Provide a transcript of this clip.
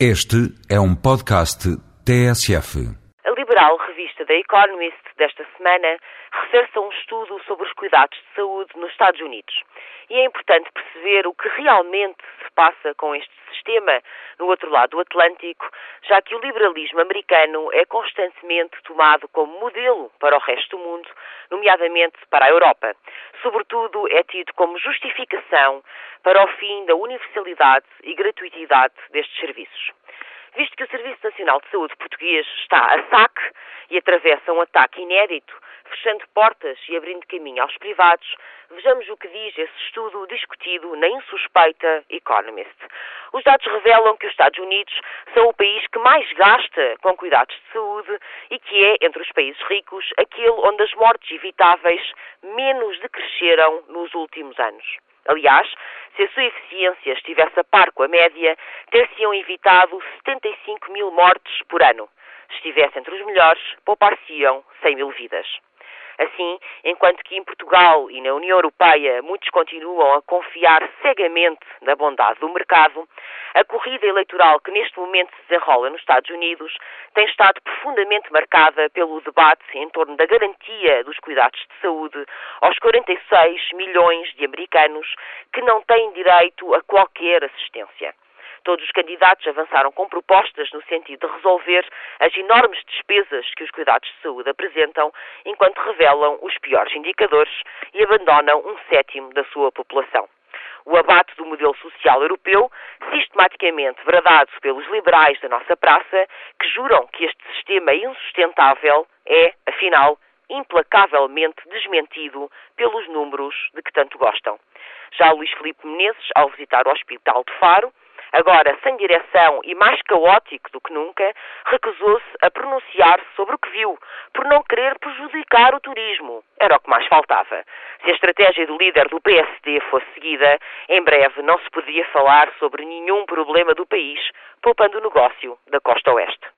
Este é um podcast TSF. A liberal revista The Economist desta semana referça um estudo sobre os cuidados de saúde nos Estados Unidos. E é importante perceber o que realmente se passa com este sistema no outro lado do Atlântico, já que o liberalismo americano é constantemente tomado como modelo para o resto do mundo, nomeadamente para a Europa. Sobretudo, é tido como justificação para o fim da universalidade e gratuitidade destes serviços visto que o Serviço Nacional de Saúde português está a saque e atravessa um ataque inédito, fechando portas e abrindo caminho aos privados, vejamos o que diz esse estudo discutido na insuspeita Economist. Os dados revelam que os Estados Unidos são o país que mais gasta com cuidados de saúde e que é, entre os países ricos, aquele onde as mortes evitáveis menos decresceram nos últimos anos. Aliás, se a sua eficiência estivesse a par com a média, ter-se-iam evitado 75 mil mortes por ano. Se estivesse entre os melhores, poupar-se-iam 100 mil vidas. Assim, enquanto que em Portugal e na União Europeia muitos continuam a confiar cegamente na bondade do mercado, a corrida eleitoral que neste momento se desenrola nos Estados Unidos tem estado profundamente marcada pelo debate em torno da garantia dos cuidados de saúde aos 46 milhões de americanos que não têm direito a qualquer assistência. Todos os candidatos avançaram com propostas no sentido de resolver as enormes despesas que os cuidados de saúde apresentam, enquanto revelam os piores indicadores e abandonam um sétimo da sua população. O abate do modelo social europeu, sistematicamente bradado pelos liberais da nossa praça, que juram que este sistema insustentável, é, afinal, implacavelmente desmentido pelos números de que tanto gostam. Já Luís Filipe Menezes, ao visitar o Hospital de Faro, agora sem direção e mais caótico do que nunca, recusou-se a pronunciar-se sobre o que viu, por não querer prejudicar o turismo. Era o que mais faltava. Se a estratégia do líder do PSD fosse seguida, em breve não se podia falar sobre nenhum problema do país, poupando o negócio da costa oeste.